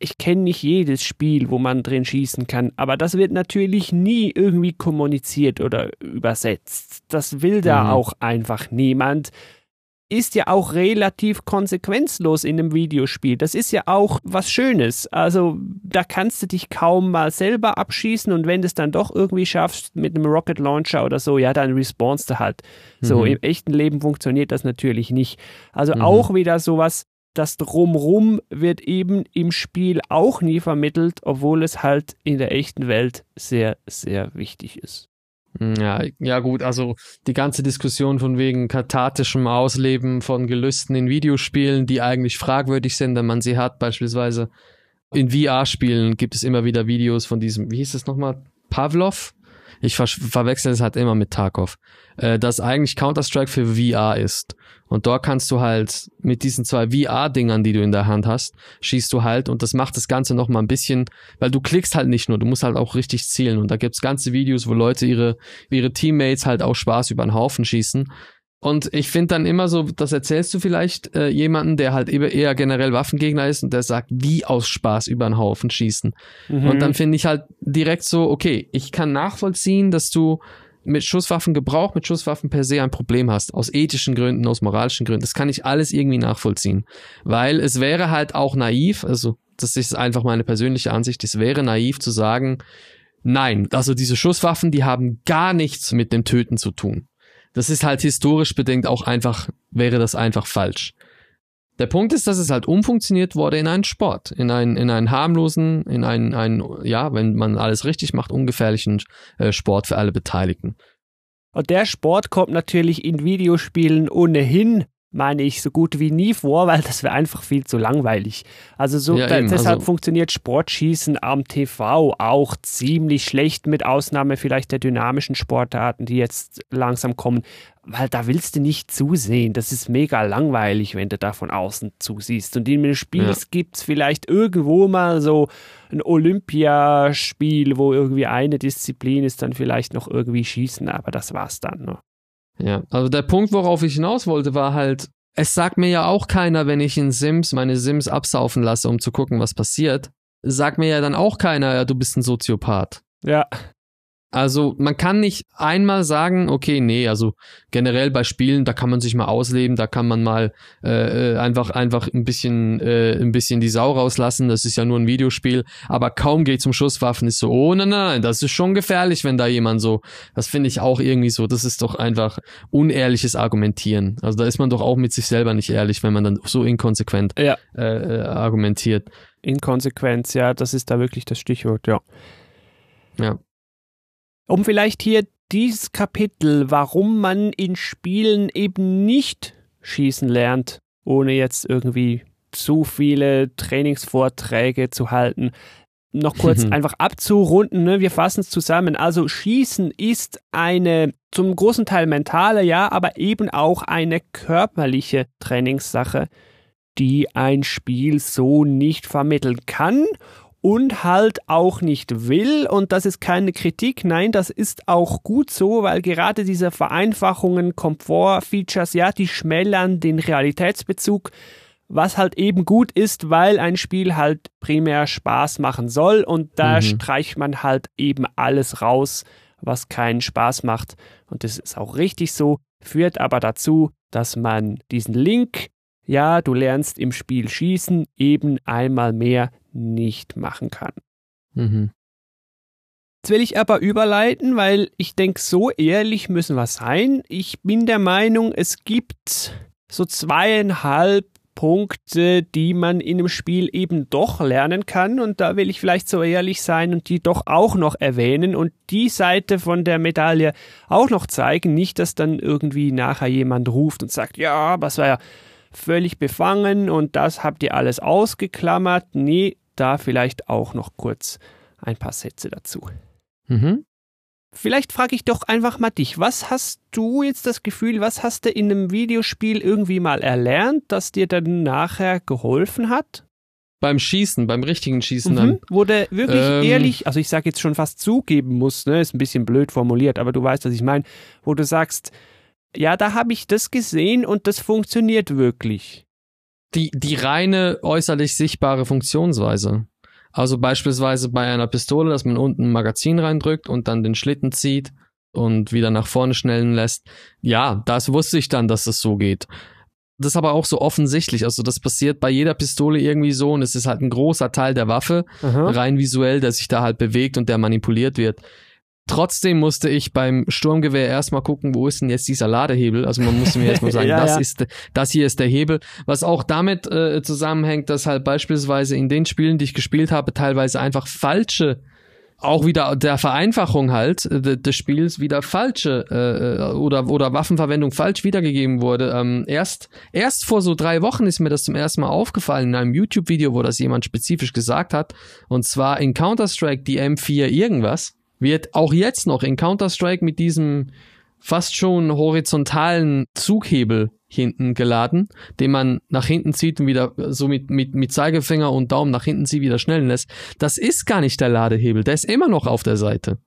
ich kenne nicht jedes Spiel, wo man drin schießen kann, aber das wird natürlich nie irgendwie kommuniziert oder übersetzt. Das will da mhm. auch einfach niemand. Ist ja auch relativ konsequenzlos in einem Videospiel. Das ist ja auch was Schönes. Also da kannst du dich kaum mal selber abschießen und wenn du es dann doch irgendwie schaffst mit einem Rocket Launcher oder so, ja, dann respawnst du halt. So mhm. im echten Leben funktioniert das natürlich nicht. Also mhm. auch wieder sowas, das Drumrum wird eben im Spiel auch nie vermittelt, obwohl es halt in der echten Welt sehr, sehr wichtig ist. Hm, ja, ja gut, also die ganze Diskussion von wegen kathartischem Ausleben von Gelüsten in Videospielen, die eigentlich fragwürdig sind, wenn man sie hat, beispielsweise in VR-Spielen gibt es immer wieder Videos von diesem, wie hieß es nochmal, Pavlov? Ich ver verwechsel es halt immer mit Tarkov. Äh, dass eigentlich Counter-Strike für VR ist. Und dort kannst du halt mit diesen zwei VR-Dingern, die du in der Hand hast, schießt du halt und das macht das Ganze noch mal ein bisschen, weil du klickst halt nicht nur, du musst halt auch richtig zielen. Und da gibt's ganze Videos, wo Leute ihre, ihre Teammates halt auch Spaß über den Haufen schießen. Und ich finde dann immer so, das erzählst du vielleicht äh, jemanden, der halt eher generell Waffengegner ist und der sagt, wie aus Spaß über einen Haufen schießen. Mhm. Und dann finde ich halt direkt so, okay, ich kann nachvollziehen, dass du mit Schusswaffengebrauch, mit Schusswaffen per se ein Problem hast. Aus ethischen Gründen, aus moralischen Gründen. Das kann ich alles irgendwie nachvollziehen. Weil es wäre halt auch naiv, also das ist einfach meine persönliche Ansicht, es wäre naiv zu sagen, nein, also diese Schusswaffen, die haben gar nichts mit dem Töten zu tun. Das ist halt historisch bedingt auch einfach, wäre das einfach falsch. Der Punkt ist, dass es halt umfunktioniert wurde in einen Sport, in einen, in einen harmlosen, in einen, einen, ja, wenn man alles richtig macht, ungefährlichen äh, Sport für alle Beteiligten. Und der Sport kommt natürlich in Videospielen ohnehin meine ich, so gut wie nie vor, weil das wäre einfach viel zu langweilig. Also so ja, da, deshalb also, funktioniert Sportschießen am TV auch ziemlich schlecht, mit Ausnahme vielleicht der dynamischen Sportarten, die jetzt langsam kommen, weil da willst du nicht zusehen. Das ist mega langweilig, wenn du da von außen zusiehst. Und in einem Spiel ja. gibt es vielleicht irgendwo mal so ein Olympiaspiel, wo irgendwie eine Disziplin ist, dann vielleicht noch irgendwie Schießen, aber das war's dann. Ne? Ja, also der Punkt, worauf ich hinaus wollte, war halt, es sagt mir ja auch keiner, wenn ich in Sims meine Sims absaufen lasse, um zu gucken, was passiert. Sagt mir ja dann auch keiner, ja, du bist ein Soziopath. Ja. Also man kann nicht einmal sagen, okay, nee, also generell bei Spielen, da kann man sich mal ausleben, da kann man mal äh, äh, einfach einfach ein bisschen äh, ein bisschen die Sau rauslassen. Das ist ja nur ein Videospiel, aber kaum geht zum Schusswaffen ist so, oh nein, nein, das ist schon gefährlich, wenn da jemand so. Das finde ich auch irgendwie so. Das ist doch einfach unehrliches Argumentieren. Also da ist man doch auch mit sich selber nicht ehrlich, wenn man dann so inkonsequent ja. äh, äh argumentiert. Inkonsequenz, ja, das ist da wirklich das Stichwort, ja. Ja. Um vielleicht hier dieses Kapitel, warum man in Spielen eben nicht schießen lernt, ohne jetzt irgendwie zu viele Trainingsvorträge zu halten, noch kurz mhm. einfach abzurunden. Ne? Wir fassen es zusammen. Also Schießen ist eine zum großen Teil mentale, ja, aber eben auch eine körperliche Trainingssache, die ein Spiel so nicht vermitteln kann und halt auch nicht will. Und das ist keine Kritik, nein, das ist auch gut so, weil gerade diese Vereinfachungen, Komfort-Features, ja, die schmälern den Realitätsbezug, was halt eben gut ist, weil ein Spiel halt primär Spaß machen soll und da mhm. streicht man halt eben alles raus, was keinen Spaß macht. Und das ist auch richtig so, führt aber dazu, dass man diesen Link ja, du lernst im Spiel schießen eben einmal mehr nicht machen kann. Mhm. Jetzt will ich aber überleiten, weil ich denke, so ehrlich müssen wir sein. Ich bin der Meinung, es gibt so zweieinhalb Punkte, die man in einem Spiel eben doch lernen kann. Und da will ich vielleicht so ehrlich sein und die doch auch noch erwähnen und die Seite von der Medaille auch noch zeigen. Nicht, dass dann irgendwie nachher jemand ruft und sagt, ja, was war ja völlig befangen und das habt ihr alles ausgeklammert. Nee, da vielleicht auch noch kurz ein paar Sätze dazu. Mhm. Vielleicht frage ich doch einfach mal dich, was hast du jetzt das Gefühl, was hast du in einem Videospiel irgendwie mal erlernt, das dir dann nachher geholfen hat? Beim Schießen, beim richtigen Schießen Mhm. dann. Wo du wirklich Ähm. ehrlich, also ich sage jetzt schon fast zugeben musst, ne, ist ein bisschen blöd formuliert, aber du weißt, was ich meine, wo du sagst, ja, da habe ich das gesehen und das funktioniert wirklich. Die, die reine äußerlich sichtbare Funktionsweise. Also beispielsweise bei einer Pistole, dass man unten ein Magazin reindrückt und dann den Schlitten zieht und wieder nach vorne schnellen lässt. Ja, das wusste ich dann, dass das so geht. Das ist aber auch so offensichtlich. Also das passiert bei jeder Pistole irgendwie so und es ist halt ein großer Teil der Waffe, Aha. rein visuell, der sich da halt bewegt und der manipuliert wird. Trotzdem musste ich beim Sturmgewehr erstmal gucken, wo ist denn jetzt dieser Ladehebel? Also man musste mir erstmal sagen, Ja, das ja. ist das hier ist der Hebel, was auch damit äh, zusammenhängt, dass halt beispielsweise in den Spielen, die ich gespielt habe, teilweise einfach falsche auch wieder der Vereinfachung halt äh, de- des Spiels wieder falsche äh, äh, oder oder Waffenverwendung falsch wiedergegeben wurde. Ähm, erst erst vor so drei Wochen ist mir das zum ersten Mal aufgefallen in einem YouTube-Video, wo das jemand spezifisch gesagt hat. Und zwar in Counter Strike die M4 irgendwas wird auch jetzt noch in Counter Strike mit diesem fast schon horizontalen Zughebel hinten geladen, den man nach hinten zieht und wieder so mit, mit, mit Zeigefinger und Daumen nach hinten zieht, wieder schnellen lässt. Das ist gar nicht der Ladehebel, der ist immer noch auf der Seite.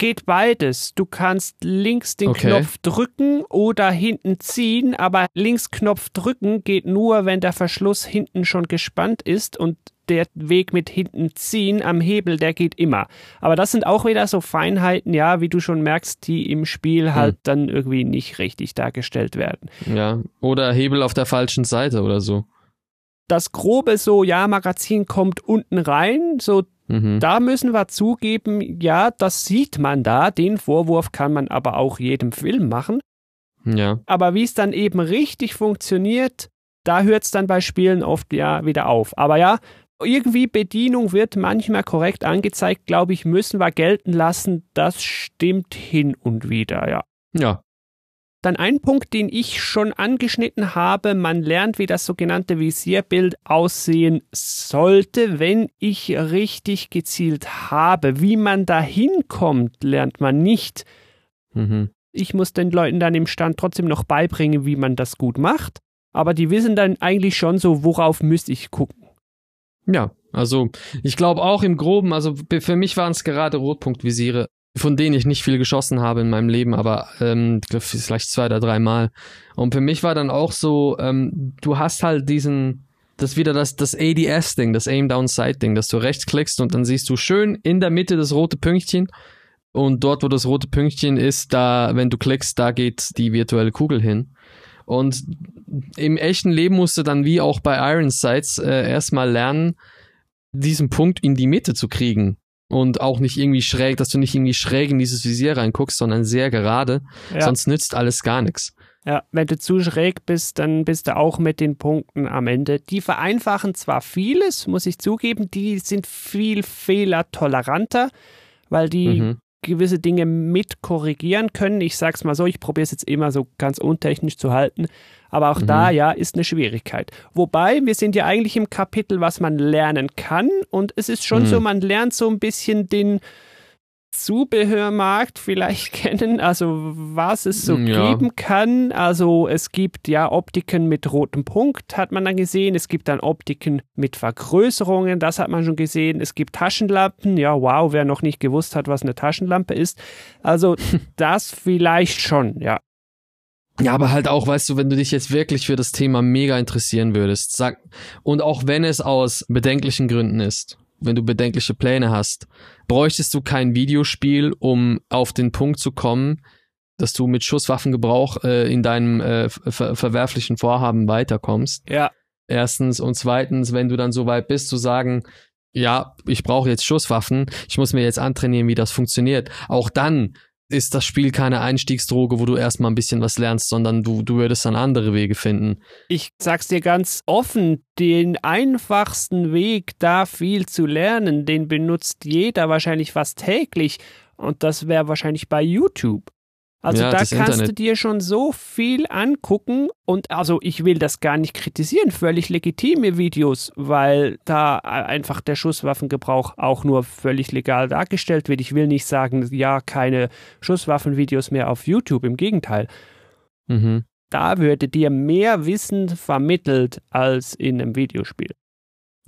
Geht beides. Du kannst links den Okay. Knopf drücken oder hinten ziehen, aber links Knopf drücken geht nur, wenn der Verschluss hinten schon gespannt ist und der Weg mit hinten ziehen am Hebel, der geht immer. Aber das sind auch wieder so Feinheiten, ja, wie du schon merkst, die im Spiel halt dann irgendwie nicht richtig dargestellt werden. Ja. Oder Hebel auf der falschen Seite oder so. Das grobe so, ja, Magazin kommt unten rein, so Mhm. Da müssen wir zugeben, ja, das sieht man da. Den Vorwurf kann man aber auch jedem Film machen. Ja. Aber wie es dann eben richtig funktioniert, da hört es dann bei Spielen oft ja wieder auf. Aber ja, irgendwie Bedienung wird manchmal korrekt angezeigt, glaube ich, müssen wir gelten lassen. Das stimmt hin und wieder, ja. Ja. Dann ein Punkt, den ich schon angeschnitten habe, man lernt, wie das sogenannte Visierbild aussehen sollte, wenn ich richtig gezielt habe. Wie man da hinkommt, lernt man nicht. Mhm. Ich muss den Leuten dann im Stand trotzdem noch beibringen, wie man das gut macht. Aber die wissen dann eigentlich schon so, worauf müsste ich gucken. Ja, also ich glaube auch im Groben, also für mich waren es gerade Rotpunktvisiere, von denen ich nicht viel geschossen habe in meinem Leben, aber ähm, vielleicht zwei oder drei Mal. Und für mich war dann auch so, ähm, du hast halt diesen, das wieder das, das ADS-Ding, das Aim Down Sight-Ding, dass du rechts klickst und dann siehst du schön in der Mitte das rote Pünktchen. Und dort, wo das rote Pünktchen ist, da, wenn du klickst, da geht die virtuelle Kugel hin. Und im echten Leben musst du dann wie auch bei Iron Sights äh, erstmal lernen, diesen Punkt in die Mitte zu kriegen. Und auch nicht irgendwie schräg, dass du nicht irgendwie schräg in dieses Visier reinguckst, sondern sehr gerade. Ja. Sonst nützt alles gar nichts. Ja, wenn du zu schräg bist, dann bist du auch mit den Punkten am Ende. Die vereinfachen zwar vieles, muss ich zugeben, die sind viel fehlertoleranter, weil die Mhm. Gewisse Dinge mit korrigieren können. Ich sag's mal so, ich probiere es jetzt immer so ganz untechnisch zu halten, aber auch da ja ist eine Schwierigkeit. Wobei wir sind ja eigentlich im Kapitel, was man lernen kann und es ist schon Mhm. so, man lernt so ein bisschen den Zubehörmarkt vielleicht kennen, also was es so Ja. geben kann. Also es gibt ja Optiken mit rotem Punkt, hat man dann gesehen. Es gibt dann Optiken mit Vergrößerungen, das hat man schon gesehen. Es gibt Taschenlampen, ja wow, wer noch nicht gewusst hat, was eine Taschenlampe ist. Also das vielleicht schon, ja. Ja, aber halt auch, weißt du, wenn du dich jetzt wirklich für das Thema mega interessieren würdest, sag, und auch wenn es aus bedenklichen Gründen ist, wenn du bedenkliche Pläne hast, bräuchtest du kein Videospiel, um auf den Punkt zu kommen, dass du mit Schusswaffengebrauch äh, in deinem äh, ver verwerflichen Vorhaben weiterkommst. Ja, Erstens und zweitens, wenn du dann so weit bist zu sagen, ja, ich brauche jetzt Schusswaffen, ich muss mir jetzt antrainieren, wie das funktioniert. Auch dann ist das Spiel keine Einstiegsdroge, wo du erstmal ein bisschen was lernst, sondern du, du würdest dann andere Wege finden. Ich sag's dir ganz offen, den einfachsten Weg, da viel zu lernen, den benutzt jeder wahrscheinlich fast täglich. Und das wäre wahrscheinlich bei YouTube. Also Ja, da kannst Internet. du dir schon so viel angucken und also ich will das gar nicht kritisieren, völlig legitime Videos, weil da einfach der Schusswaffengebrauch auch nur völlig legal dargestellt wird. Ich will nicht sagen, ja, keine Schusswaffenvideos mehr auf YouTube, im Gegenteil. Mhm. Da würde dir mehr Wissen vermittelt als in einem Videospiel.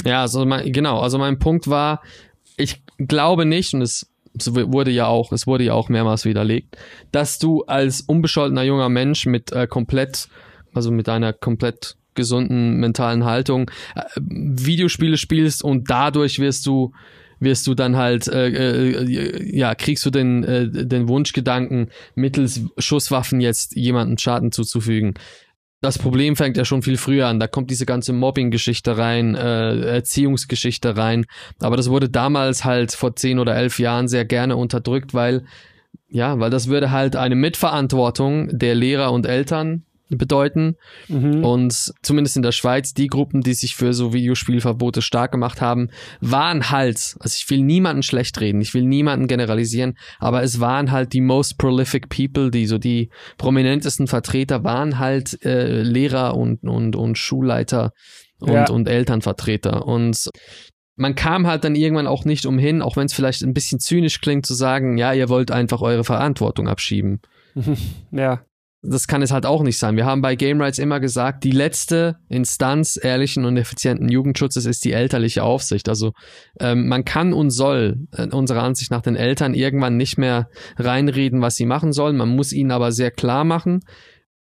Ja, also mein, genau, also mein Punkt war, ich glaube nicht, und es, es wurde ja auch, es wurde ja auch mehrmals widerlegt, dass du als unbescholtener junger Mensch mit äh, komplett, also mit einer komplett gesunden mentalen Haltung äh, Videospiele spielst und dadurch wirst du wirst du dann halt äh, äh, ja kriegst du den äh, den Wunschgedanken mittels Schusswaffen jetzt jemanden Schaden zuzufügen das Problem fängt ja schon viel früher an. Da kommt diese ganze Mobbing-Geschichte rein, äh, Erziehungsgeschichte rein. Aber das wurde damals halt vor zehn oder elf Jahren sehr gerne unterdrückt, weil, ja, weil das würde halt eine Mitverantwortung der Lehrer und Eltern bedeuten. Mhm. Und zumindest in der Schweiz, die Gruppen, die sich für so Videospielverbote stark gemacht haben, waren halt, also ich will niemanden schlecht reden, ich will niemanden generalisieren, aber es waren halt die most prolific people, die so die prominentesten Vertreter waren halt äh, Lehrer und, und, und Schulleiter und, Ja. und Elternvertreter. Und man kam halt dann irgendwann auch nicht umhin, auch wenn es vielleicht ein bisschen zynisch klingt, zu sagen, ja, ihr wollt einfach eure Verantwortung abschieben Ja. Das kann es halt auch nicht sein. Wir haben bei Game Rights immer gesagt, die letzte Instanz ehrlichen und effizienten Jugendschutzes ist die elterliche Aufsicht. Also ähm, man kann und soll äh, unserer Ansicht nach den Eltern irgendwann nicht mehr reinreden, was sie machen sollen. Man muss ihnen aber sehr klar machen,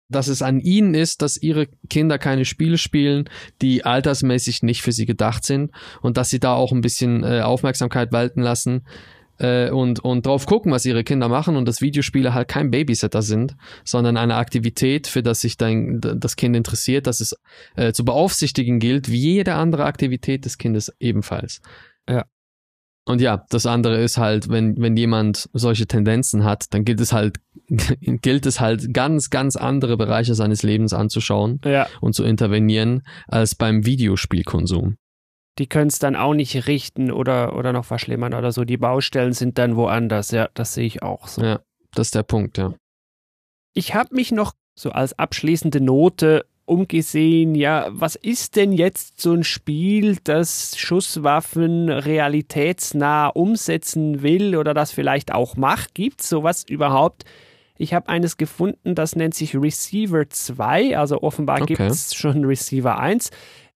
dass es an ihnen ist, dass ihre Kinder keine Spiele spielen, die altersmäßig nicht für sie gedacht sind und dass sie da auch ein bisschen äh, Aufmerksamkeit walten lassen äh, und, und drauf gucken, was ihre Kinder machen und dass Videospiele halt kein Babysitter sind, sondern eine Aktivität, für das sich dein, das Kind interessiert, dass es äh, zu beaufsichtigen gilt, wie jede andere Aktivität des Kindes ebenfalls. Ja. Und ja, das andere ist halt, wenn, wenn jemand solche Tendenzen hat, dann gilt es halt, gilt es halt ganz, ganz andere Bereiche seines Lebens anzuschauen Ja. und zu intervenieren, als beim Videospielkonsum. Die können es dann auch nicht richten oder, oder noch verschlimmern oder so. Die Baustellen sind dann woanders. Ja, das sehe ich auch so. Ja, das ist der Punkt, ja. Ich habe mich noch so als abschließende Note umgesehen, ja, was ist denn jetzt so ein Spiel, das Schusswaffen realitätsnah umsetzen will oder das vielleicht auch macht? Gibt es sowas überhaupt? Ich habe eines gefunden, das nennt sich Receiver 2, also offenbar Okay. gibt es schon Receiver 1.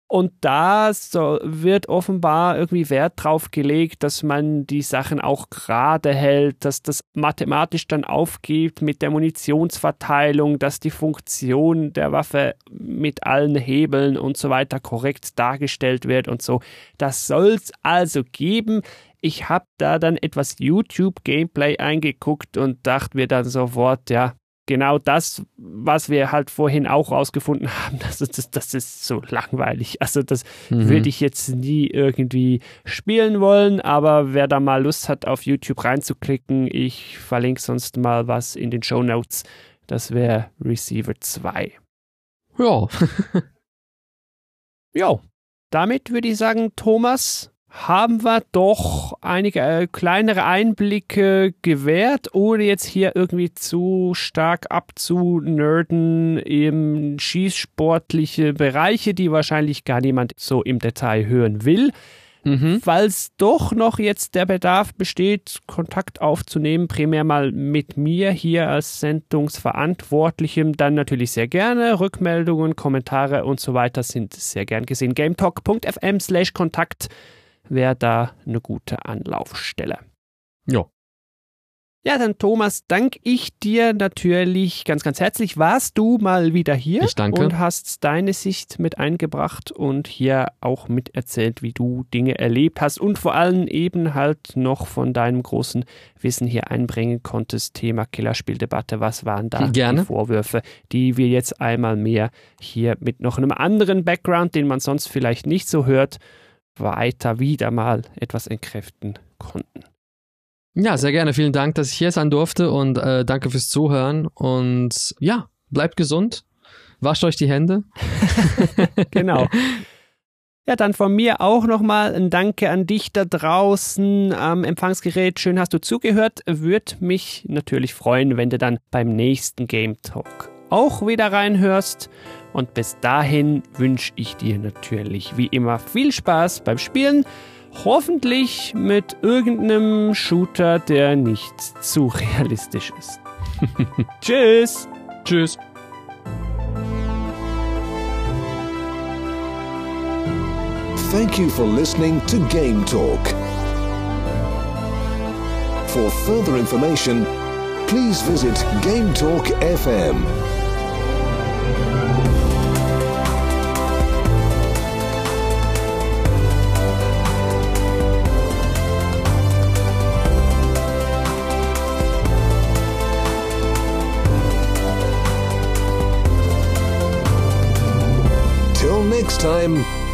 Und da so wird offenbar irgendwie Wert drauf gelegt, dass man die Sachen auch gerade hält, dass das mathematisch dann aufgeht mit der Munitionsverteilung, dass die Funktion der Waffe mit allen Hebeln und so weiter korrekt dargestellt wird und so. Das soll es also geben. Ich habe da dann etwas YouTube-Gameplay eingeguckt und dachte mir dann sofort, ja, genau das, was wir halt vorhin auch rausgefunden haben, das, das, das ist so langweilig. Also das Mhm. würde ich jetzt nie irgendwie spielen wollen, aber wer da mal Lust hat, auf YouTube reinzuklicken, ich verlinke sonst mal was in den Show Notes. Das wäre Receiver 2. Ja, Jo, damit würde ich sagen, Thomas, haben wir doch einige äh, kleinere Einblicke gewährt, ohne jetzt hier irgendwie zu stark abzunerden in schießsportliche Bereiche, die wahrscheinlich gar niemand so im Detail hören will. mhm. Falls doch noch jetzt der Bedarf besteht, Kontakt aufzunehmen, primär mal mit mir hier als Sendungsverantwortlichem, dann natürlich sehr gerne. Rückmeldungen, Kommentare und so weiter sind sehr gern gesehen. gametalk.fm slash Kontakt wäre da eine gute Anlaufstelle. ja. Ja, dann Thomas, danke ich dir natürlich ganz, ganz herzlich. Warst du mal wieder hier Ich danke. und hast deine Sicht mit eingebracht und hier auch miterzählt, wie du Dinge erlebt hast und vor allem eben halt noch von deinem großen Wissen hier einbringen konntest. Thema Killerspieldebatte. Was waren da Gerne. die Vorwürfe, die wir jetzt einmal mehr hier mit noch einem anderen Background, den man sonst vielleicht nicht so hört, weiter wieder mal etwas entkräften konnten. Ja, sehr gerne. Vielen Dank, dass ich hier sein durfte und äh, danke fürs Zuhören. Und ja, bleibt gesund. Wascht euch die Hände. genau. Ja, dann von mir auch nochmal ein Danke an dich da draußen am Empfangsgerät. Schön hast du zugehört. Würde mich natürlich freuen, wenn du dann beim nächsten Game Talk auch wieder reinhörst. Und bis dahin wünsche ich dir natürlich wie immer viel Spaß beim Spielen. Hoffentlich mit irgendeinem Shooter, der nicht zu realistisch ist. Tschüss. Tschüss. Thank you for listening to Game Talk. For further information, please visit Game Talk FM. Next time.